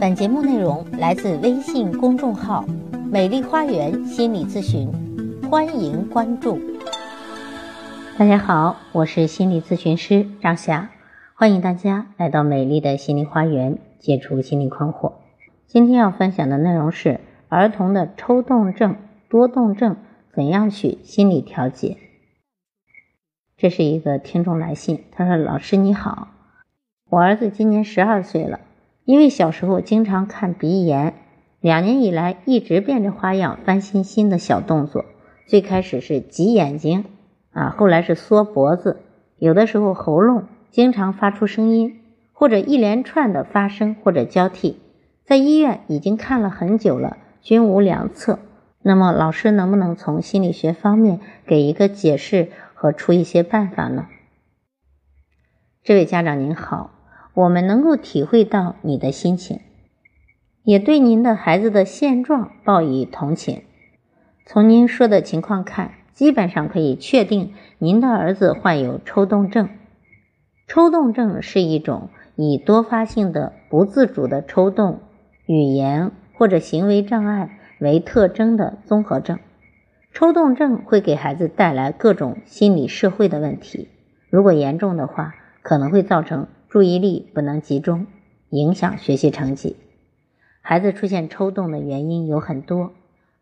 本节目内容来自微信公众号“美丽花园心理咨询”，欢迎关注。大家好，我是心理咨询师张霞，欢迎大家来到美丽的心灵花园，解除心理困惑。今天要分享的内容是儿童的抽动症、多动症怎样去心理调节。这是一个听众来信，他说：“老师你好，我儿子今年十二岁了。”因为小时候经常看鼻炎，两年以来一直变着花样翻新新的小动作。最开始是挤眼睛，啊，后来是缩脖子，有的时候喉咙经常发出声音，或者一连串的发声或者交替。在医院已经看了很久了，均无良策。那么老师能不能从心理学方面给一个解释和出一些办法呢？这位家长您好。我们能够体会到你的心情，也对您的孩子的现状报以同情。从您说的情况看，基本上可以确定您的儿子患有抽动症。抽动症是一种以多发性的不自主的抽动、语言或者行为障碍为特征的综合症。抽动症会给孩子带来各种心理社会的问题，如果严重的话，可能会造成。注意力不能集中，影响学习成绩。孩子出现抽动的原因有很多，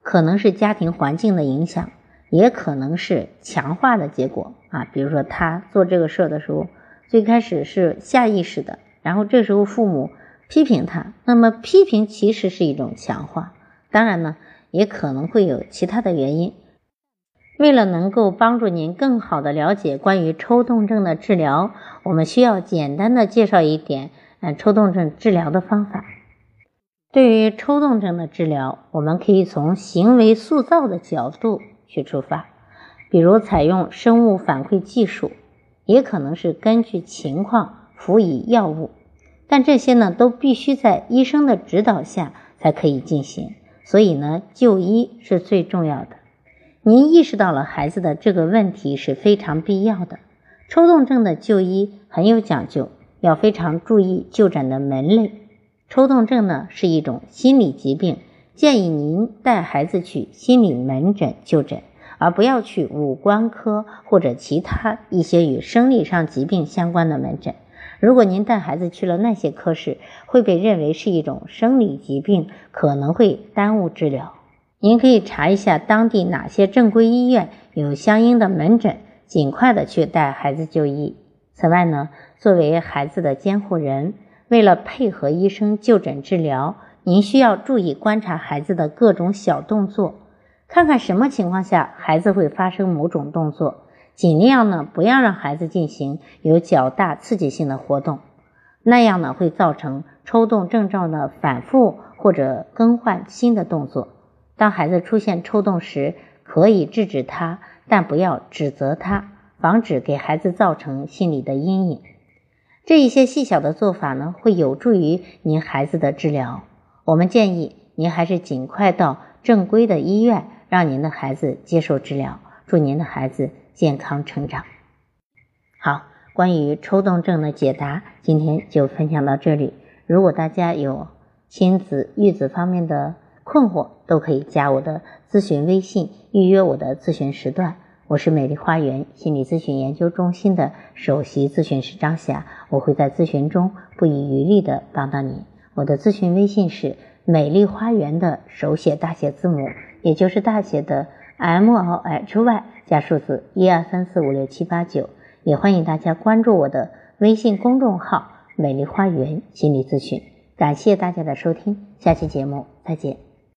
可能是家庭环境的影响，也可能是强化的结果啊。比如说他做这个事儿的时候，最开始是下意识的，然后这时候父母批评他，那么批评其实是一种强化。当然呢，也可能会有其他的原因。为了能够帮助您更好的了解关于抽动症的治疗，我们需要简单的介绍一点，嗯，抽动症治疗的方法。对于抽动症的治疗，我们可以从行为塑造的角度去出发，比如采用生物反馈技术，也可能是根据情况辅以药物，但这些呢都必须在医生的指导下才可以进行，所以呢，就医是最重要的。您意识到了孩子的这个问题是非常必要的。抽动症的就医很有讲究，要非常注意就诊的门类。抽动症呢是一种心理疾病，建议您带孩子去心理门诊就诊，而不要去五官科或者其他一些与生理上疾病相关的门诊。如果您带孩子去了那些科室，会被认为是一种生理疾病，可能会耽误治疗。您可以查一下当地哪些正规医院有相应的门诊，尽快的去带孩子就医。此外呢，作为孩子的监护人，为了配合医生就诊治疗，您需要注意观察孩子的各种小动作，看看什么情况下孩子会发生某种动作，尽量呢不要让孩子进行有较大刺激性的活动，那样呢会造成抽动症状的反复或者更换新的动作。当孩子出现抽动时，可以制止他，但不要指责他，防止给孩子造成心理的阴影。这一些细小的做法呢，会有助于您孩子的治疗。我们建议您还是尽快到正规的医院，让您的孩子接受治疗。祝您的孩子健康成长。好，关于抽动症的解答，今天就分享到这里。如果大家有亲子育子方面的，困惑都可以加我的咨询微信，预约我的咨询时段。我是美丽花园心理咨询研究中心的首席咨询师张霞，我会在咨询中不遗余力的帮到你。我的咨询微信是美丽花园的手写大写字母，也就是大写的 M L H Y 加数字一二三四五六七八九。也欢迎大家关注我的微信公众号“美丽花园心理咨询”。感谢大家的收听，下期节目再见。